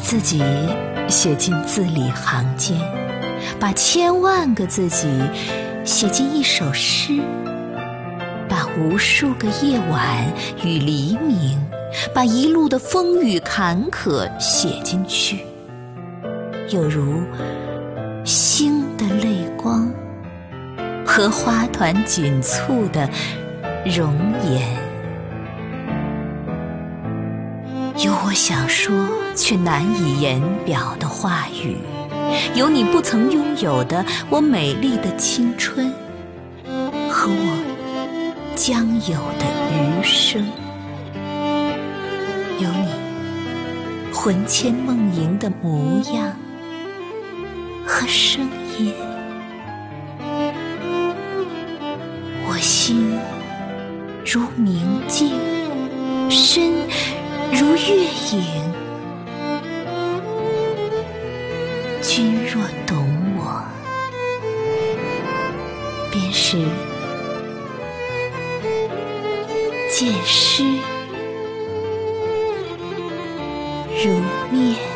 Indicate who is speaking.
Speaker 1: 自己写进字里行间，把千万个自己写进一首诗，把无数个夜晚与黎明，把一路的风雨坎坷写进去，有如星的泪光和花团锦簇的容颜。有我想说却难以言表的话语，有你不曾拥有的我美丽的青春，和我将有的余生，有你魂牵梦萦的模样和声音，我心如明镜，深。如月影，君若懂我，便是见诗如面。